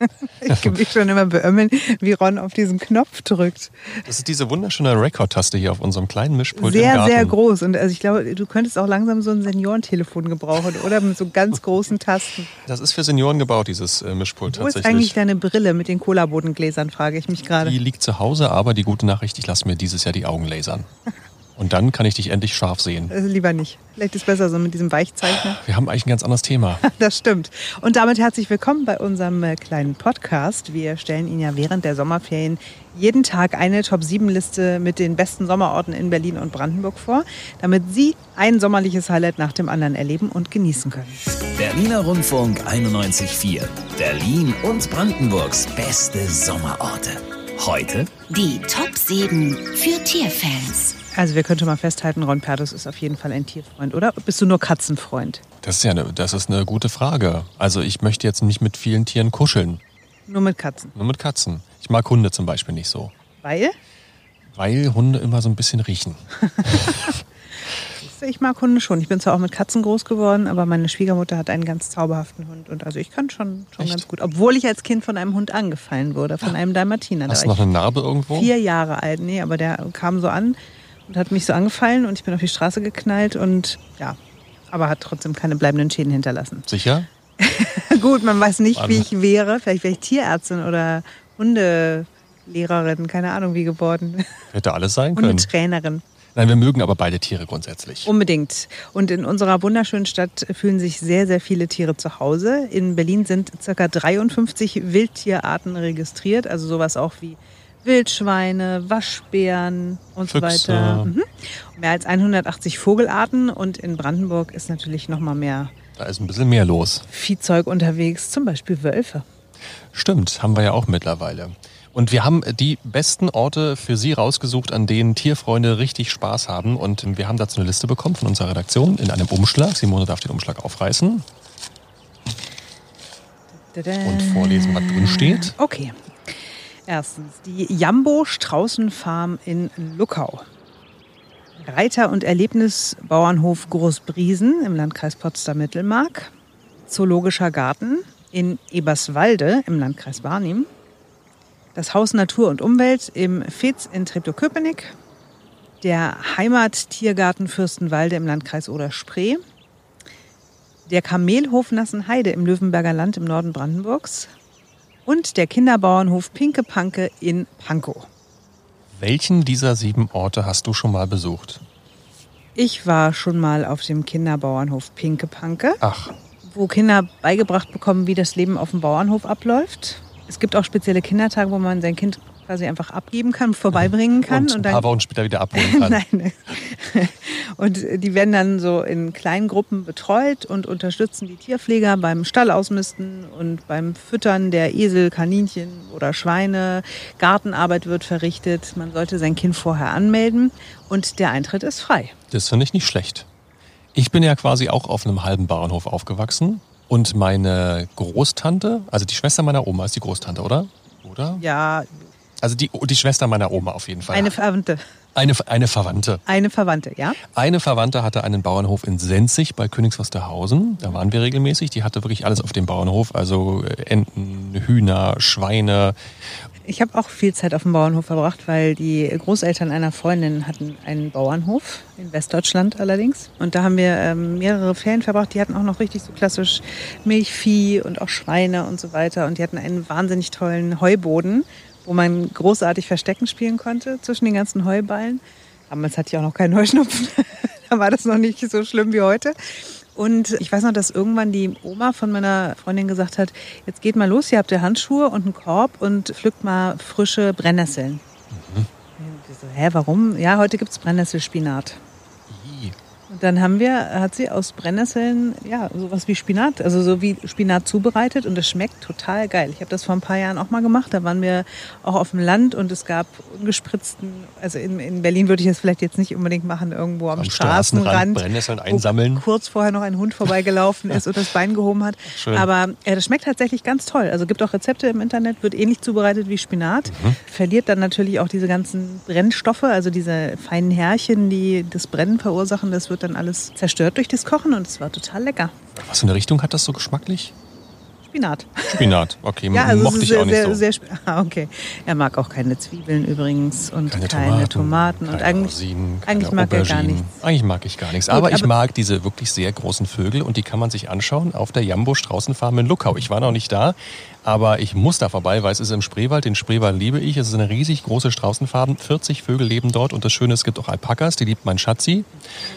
Ich kann mich schon immer beömmeln, wie Ron auf diesen Knopf drückt. Das ist diese wunderschöne Rekordtaste hier auf unserem kleinen Mischpult im Sehr, Garten. sehr groß. Und also ich glaube, du könntest auch langsam so ein Seniorentelefon gebrauchen, oder? Mit so ganz großen Tasten. Das ist für Senioren gebaut, dieses äh, Mischpult Wo ist tatsächlich. eigentlich deine Brille mit den Cola-Bodengläsern, frage ich mich gerade. Die liegt zu Hause, aber die gute Nachricht, ich lasse mir dieses Jahr die Augen lasern. Und dann kann ich dich endlich scharf sehen. Also lieber nicht. Vielleicht ist es besser so mit diesem Weichzeichner. Wir haben eigentlich ein ganz anderes Thema. Das stimmt. Und damit herzlich willkommen bei unserem äh, kleinen Podcast. Wir stellen Ihnen ja während der Sommerferien jeden Tag eine Top-7-Liste mit den besten Sommerorten in Berlin und Brandenburg vor, damit Sie ein sommerliches Highlight nach dem anderen erleben und genießen können. Berliner Rundfunk 91.4. Berlin und Brandenburgs beste Sommerorte. Heute Die Top 7 für Tierfans. Also wir können schon mal festhalten, Ron Pertus ist auf jeden Fall ein Tierfreund, oder? Bist du nur Katzenfreund? Das ist ja eine, das ist eine gute Frage. Also ich möchte jetzt nicht mit vielen Tieren kuscheln, Nur mit Katzen. nur mit Katzen. Ich mag Hunde zum Beispiel nicht so, Weil? weil Hunde immer so ein bisschen riechen. Ich mag Hunde schon. Ich bin zwar auch mit Katzen groß geworden, aber meine Schwiegermutter hat einen ganz zauberhaften Hund. Und also ich kann schon, schon Echt? ganz gut. Obwohl ich als Kind von einem Hund angefallen wurde, von einem Dalmatiner. Da Hast du noch eine Narbe irgendwo? vier Jahre alt. Nee, aber der kam so an hat mich so angefallen und ich bin auf die Straße geknallt und ja, aber hat trotzdem keine bleibenden Schäden hinterlassen. Sicher? Gut, man weiß nicht, wie ich wäre. Vielleicht wäre ich Tierärztin oder Hundelehrerin, keine Ahnung wie geworden. Hätte alles sein können. Hundetrainerin. Nein, wir mögen aber beide Tiere grundsätzlich. Unbedingt. Und in unserer wunderschönen Stadt fühlen sich sehr, sehr viele Tiere zu Hause. In Berlin sind ca. 53 Wildtierarten registriert, also sowas auch wie Wildschweine, Waschbären und so Füchse. weiter. Mhm. Mehr als 180 Vogelarten und in Brandenburg ist natürlich noch mal mehr Da ist ein bisschen mehr los. Viehzeug unterwegs, zum Beispiel Wölfe. Stimmt, haben wir ja auch mittlerweile. Und wir haben die besten Orte für Sie rausgesucht, an denen Tierfreunde richtig Spaß haben. Und wir haben dazu eine Liste bekommen von unserer Redaktion in einem Umschlag. Simone darf den Umschlag aufreißen und vorlesen, was drin steht. Okay. Erstens die Jambo Straußenfarm in Luckau. Reiter- und Erlebnisbauernhof Großbriesen im Landkreis Potsdam-Mittelmark. Zoologischer Garten in Eberswalde im Landkreis Barnim. Das Haus Natur und Umwelt im Fetz in Treptow-Köpenick. Der Heimattiergarten Fürstenwalde im Landkreis Oder-Spree. Der Kamelhof Nassenheide im Löwenberger Land im Norden Brandenburgs und der Kinderbauernhof Pinke Panke in Pankow. Welchen dieser sieben Orte hast du schon mal besucht? Ich war schon mal auf dem Kinderbauernhof Pinke Panke, Ach, wo Kinder beigebracht bekommen, wie das Leben auf dem Bauernhof abläuft. Es gibt auch spezielle Kindertage, wo man sein Kind quasi einfach abgeben kann, vorbeibringen kann. und ein paar Wochen später wieder abholen kann. Nein. Und die werden dann so in kleinen Gruppen betreut und unterstützen die Tierpfleger beim Stallausmisten und beim Füttern der Esel, Kaninchen oder Schweine. Gartenarbeit wird verrichtet. Man sollte sein Kind vorher anmelden und der Eintritt ist frei. Das finde ich nicht schlecht. Ich bin ja quasi auch auf einem halben Bauernhof aufgewachsen. Und meine Großtante, also die Schwester meiner Oma ist die Großtante, oder? Oder? Ja, Also die, die Schwester meiner Oma auf jeden Fall. eine Verwandte. eine, eine Verwandte. Eine Verwandte, ja? Eine Verwandte hatte einen Bauernhof in Senzig bei Königs Wusterhausen. Da waren wir regelmäßig. Die hatte wirklich alles auf dem Bauernhof. Also äh, Enten, Hühner, Schweine. Ich habe auch viel Zeit auf dem Bauernhof verbracht, weil die Großeltern einer Freundin hatten einen Bauernhof, in Westdeutschland allerdings. Und da haben wir ähm, mehrere Ferien verbracht. Die hatten auch noch richtig so klassisch Milchvieh und auch Schweine und so weiter. Und die hatten einen wahnsinnig tollen Heuboden, wo man großartig Verstecken spielen konnte zwischen den ganzen Heuballen. Damals hatte ich auch noch keinen Heuschnupfen. da war das noch nicht so schlimm wie heute. Und ich weiß noch, dass irgendwann die Oma von meiner Freundin gesagt hat, jetzt geht mal los, ihr habt ja Handschuhe und einen Korb und pflückt mal frische Brennnesseln. Ich so, hä, warum? Ja, heute gibt's Brennnesselspinat. Und dann haben wir, hat sie aus Brennnesseln, ja, sowas wie Spinat, also so wie Spinat zubereitet und es schmeckt total geil. Ich habe das vor ein paar Jahren auch mal gemacht. Da waren wir auch auf dem Land und es gab ungespritzten, also in, in Berlin würde ich das vielleicht jetzt nicht unbedingt machen, irgendwo am, Am Straßenrand Straßenrand. Brennnesseln einsammeln. kurz vorher noch ein Hund vorbeigelaufen ist und das Bein gehoben hat. Schön. Aber äh, das schmeckt tatsächlich ganz toll. Also gibt auch Rezepte im Internet, wird ähnlich zubereitet wie Spinat. Mhm. Verliert dann natürlich auch diese ganzen Brennstoffe, also diese feinen Härchen, die das Brennen verursachen. Das wird dann alles zerstört durch das Kochen und es war total lecker. Was für eine Richtung hat das so geschmacklich? Spinat. Spinat, okay, Ja, also mochte ich sehr, auch nicht sehr, so. sehr ah, okay. Er mag auch keine Zwiebeln übrigens und keine, keine, Tomaten, Tomaten. Und eigentlich, Rosinen, eigentlich mag er gar Auberginen. nichts. Eigentlich mag ich gar nichts. Gut, aber ich aber- mag diese wirklich sehr großen Vögel und die kann man sich anschauen auf der Jambo Straußenfarm in Luckau. Ich war noch nicht da, aber ich muss da vorbei, weil es ist im Spreewald. Den Spreewald liebe ich. Es ist eine riesig große Straußenfarm. 40 Vögel leben dort und das Schöne, es gibt auch Alpakas, die liebt mein Schatzi.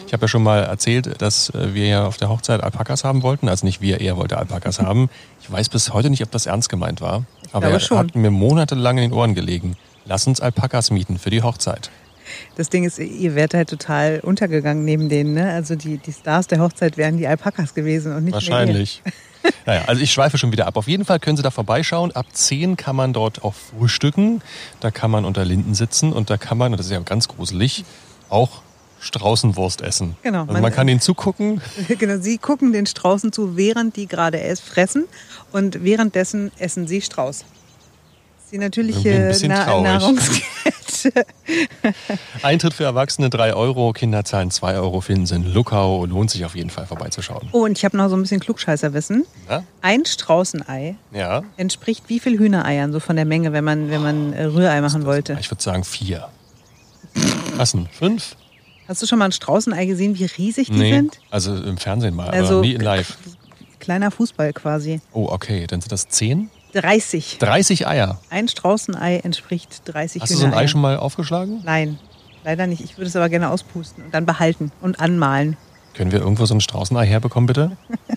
Ich habe ja schon mal erzählt, dass äh, wir ja auf der Hochzeit Alpakas haben wollten. Also nicht wir, er wollte Alpakas haben. Ich weiß bis heute nicht, ob das ernst gemeint war. Aber er schon. hat mir monatelang in den Ohren gelegen. Lass uns Alpakas mieten für die Hochzeit. Das Ding ist, ihr wärt halt total untergegangen neben denen. Ne? Also die, die Stars der Hochzeit wären die Alpakas gewesen und nicht Wahrscheinlich. Naja, also ich schweife schon wieder ab. Auf jeden Fall können Sie da vorbeischauen. Ab 10 kann man dort auch frühstücken. Da kann man unter Linden sitzen und da kann man, und das ist ja ganz gruselig, auch Straußenwurst essen. Genau, Also man- man kann ihnen zugucken. Genau, sie gucken den Straußen zu, während die gerade es fressen und währenddessen essen sie Strauß. Die natürliche Na traurig. Eintritt für Erwachsene 3 Euro, Kinder zahlen 2 Euro, finden Sie in Luckau. Lohnt sich auf jeden Fall vorbeizuschauen. Oh, und ich habe noch so ein bisschen Klugscheißerwissen. Na? Ein Straußenei Ja, entspricht wie viel Hühnereiern, so von der Menge, wenn man, wenn man äh, Rührei machen wollte? ich würde sagen 4. Was denn? 5? Hast du schon mal ein Straußenei gesehen, wie riesig die Nee, sind? also im Fernsehen mal, Also- aber nie in live. Kleiner Fußball quasi. Oh, okay, dann sind das 10? 30. 30 Eier. Ein Straußenei entspricht 30 Hast du so ein Ei Hühnereiern. schon mal aufgeschlagen? Nein, leider nicht. Ich würde es aber gerne auspusten und dann behalten und anmalen. Können wir irgendwo so ein Straußenei herbekommen, bitte?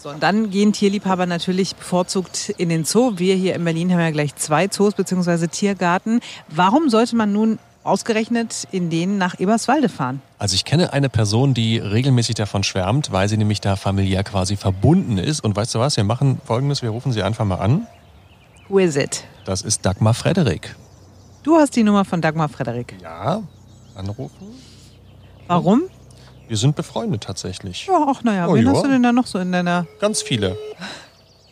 So, und dann gehen Tierliebhaber natürlich bevorzugt in den Zoo. Wir hier in Berlin haben ja gleich zwei Zoos bzw. Tiergarten. Warum sollte man nun ausgerechnet in den nach Eberswalde fahren? Also ich kenne eine Person, die regelmäßig davon schwärmt, weil sie nämlich da familiär quasi verbunden ist. Und weißt du was, wir machen folgendes, wir rufen sie einfach mal an. Who is it? Das ist Dagmar Frederik. Du hast die Nummer von Dagmar Frederik. Ja, anrufen. Warum? Wir sind befreundet tatsächlich. Ja, ach naja, Oh, wen ja. hast du denn da noch so in deiner... Ganz viele.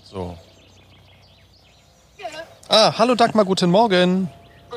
So. Ah, hallo Dagmar, guten Morgen.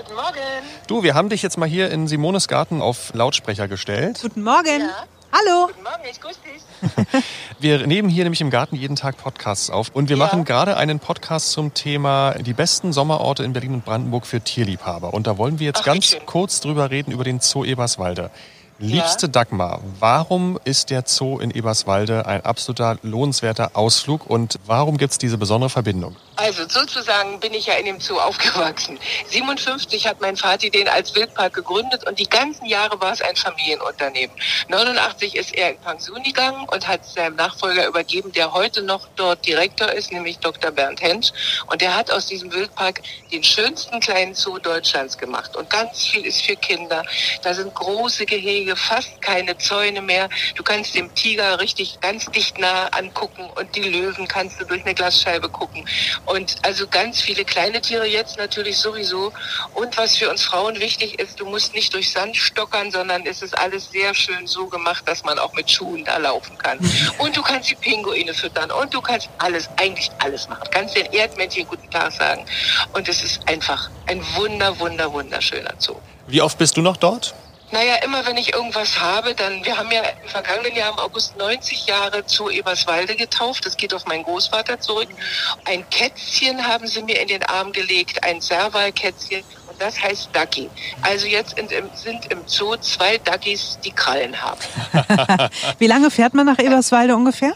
Guten Morgen. Du, wir haben dich jetzt mal hier in Simones Garten auf Lautsprecher gestellt. Guten Morgen. Ja. Hallo. Guten Morgen, ich grüße dich. Wir nehmen hier nämlich im Garten jeden Tag Podcasts auf und wir Ja. machen gerade einen Podcast zum Thema die besten Sommerorte in Berlin und Brandenburg für Tierliebhaber. Und da wollen wir jetzt Ach, ganz kurz drüber reden über den Zoo Eberswalde. Liebste Dagmar, warum ist der Zoo in Eberswalde ein absoluter lohnenswerter Ausflug und warum gibt es diese besondere Verbindung? Also sozusagen bin ich ja in dem Zoo aufgewachsen. 57 hat mein Vati den als Wildpark gegründet und die ganzen Jahre war es ein Familienunternehmen. 89 ist er in Pension gegangen und hat seinem Nachfolger übergeben, der heute noch dort Direktor ist, nämlich Dr. Bernd Hensch. Und der hat aus diesem Wildpark den schönsten kleinen Zoo Deutschlands gemacht. Und ganz viel ist für Kinder. Da sind große Gehege, fast keine Zäune mehr. Du kannst dem Tiger richtig ganz dicht nah angucken und die Löwen kannst du durch eine Glasscheibe gucken. Und also ganz viele kleine Tiere jetzt natürlich sowieso. Und was für uns Frauen wichtig ist, du musst nicht durch Sand stockern, sondern es ist alles sehr schön so gemacht, dass man auch mit Schuhen da laufen kann. Und du kannst die Pinguine füttern und du kannst alles, eigentlich alles machen. Du kannst den Erdmännchen guten Tag sagen. Und es ist einfach ein wunder, wunder, wunderschöner Zoo. Wie oft bist du noch dort? Naja, immer wenn ich irgendwas habe, dann, wir haben ja im vergangenen Jahr im August 90 Jahre zu Eberswalde getauft. Das geht auf meinen Großvater zurück. Ein Kätzchen haben sie mir in den Arm gelegt, ein Servalkätzchen. Und das heißt Ducky. Also jetzt sind im Zoo zwei Duckys, die Krallen haben. Wie lange fährt man nach Eberswalde ungefähr?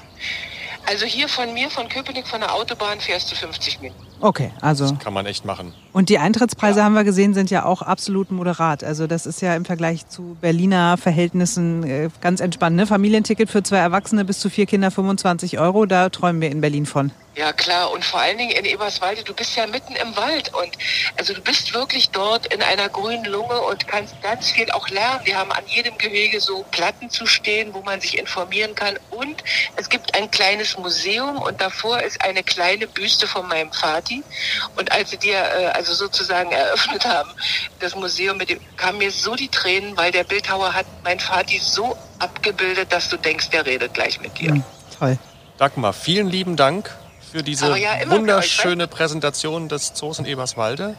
Also hier von mir, von Köpenick, von der Autobahn fährst du 50 Minuten. Okay, also. Kann man echt machen. Und die Eintrittspreise haben wir gesehen, sind ja auch absolut moderat. Also das ist ja im Vergleich zu Berliner Verhältnissen äh, ganz entspannt. Ne? Familienticket für zwei Erwachsene bis zu vier Kinder 25 Euro, da träumen wir in Berlin von. Ja klar, und vor allen Dingen in Eberswalde, du bist ja mitten im Wald und also du bist wirklich dort in einer grünen Lunge und kannst ganz viel auch lernen. Wir haben an jedem Gehege so Platten zu stehen, wo man sich informieren kann und es gibt ein kleines Museum und davor ist eine kleine Büste von meinem Vati und als sie dir äh, also sozusagen eröffnet haben, das Museum mit dem, kamen mir so die Tränen, weil der Bildhauer hat mein Vati so abgebildet, dass du denkst, der redet gleich mit dir. Hm, toll. Dagmar, vielen lieben Dank für diese ja, wunderschöne Präsentation des Zoos in Eberswalde.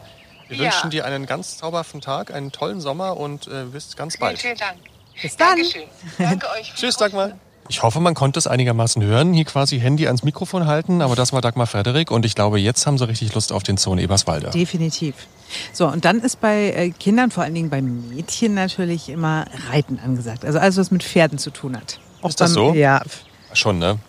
Wir Ja. wünschen dir einen ganz zauberhaften Tag, einen tollen Sommer und äh, bis ganz Vielen, bald. vielen Dank. Bis dann. Dankeschön. Danke euch. Tschüss, Dagmar. Ich hoffe, man konnte es einigermaßen hören. Hier quasi Handy ans Mikrofon halten, aber das war Dagmar Frederik und ich glaube, jetzt haben sie richtig Lust auf den Zoo in Eberswalde. Definitiv. So, und dann ist bei äh, Kindern, vor allen Dingen bei Mädchen natürlich immer Reiten angesagt. Also alles, was mit Pferden zu tun hat. Auch ist das beim, so? Ja. Schon, ne?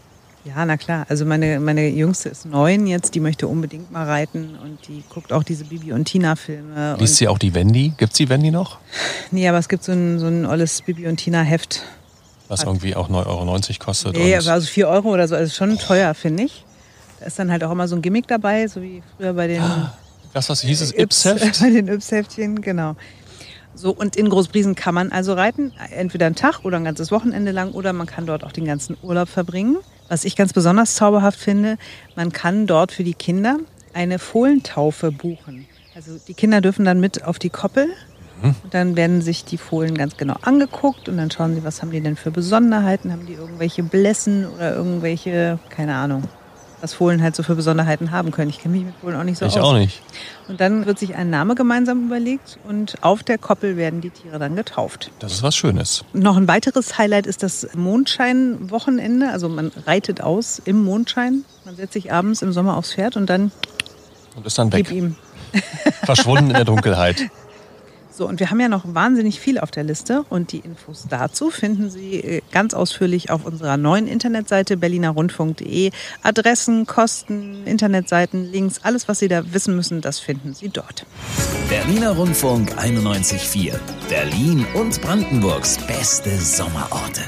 Ja, na klar. Also meine, meine Jüngste ist neun jetzt, die möchte unbedingt mal reiten und die guckt auch diese Bibi und Tina-Filme. Liest sie auch die Wendy? Gibt es die Wendy noch? Nee, aber es gibt so ein, so ein olles Bibi und Tina-Heft. Was irgendwie auch 9,90 Euro kostet. Nee, also 4 Euro oder so. Also schon teuer, finde ich. Da ist dann halt auch immer so ein Gimmick dabei, so wie früher bei den. Das, was hieß es, Ips-Heft? Bei den Ips-Heftchen, genau. So, und in Großbriesen kann man also reiten, entweder einen Tag oder ein ganzes Wochenende lang oder man kann dort auch den ganzen Urlaub verbringen. Was ich ganz besonders zauberhaft finde, man kann dort für die Kinder eine Fohlentaufe buchen. Also die Kinder dürfen dann mit auf die Koppel mhm. und dann werden sich die Fohlen ganz genau angeguckt und dann schauen sie, was haben die denn für Besonderheiten, haben die irgendwelche Blässen oder irgendwelche, keine Ahnung, was Fohlen halt so für Besonderheiten haben können. Ich kenne mich mit Fohlen auch nicht so ich aus. Ich auch nicht. Und dann wird sich ein Name gemeinsam überlegt und auf der Koppel werden die Tiere dann getauft. Das ist was Schönes. Noch ein weiteres Highlight ist das Mondscheinwochenende. Also man reitet aus im Mondschein. Man setzt sich abends im Sommer aufs Pferd und dann und ist dann weg. Gib ihm. Verschwunden in der Dunkelheit. So, und wir haben ja noch wahnsinnig viel auf der Liste und die Infos dazu finden Sie äh, ganz ausführlich auf unserer neuen Internetseite berlinerrundfunk.de. Adressen, Kosten, Internetseiten, Links, alles, was Sie da wissen müssen, das finden Sie dort. Berliner Rundfunk 91.4. Berlin und Brandenburgs beste Sommerorte.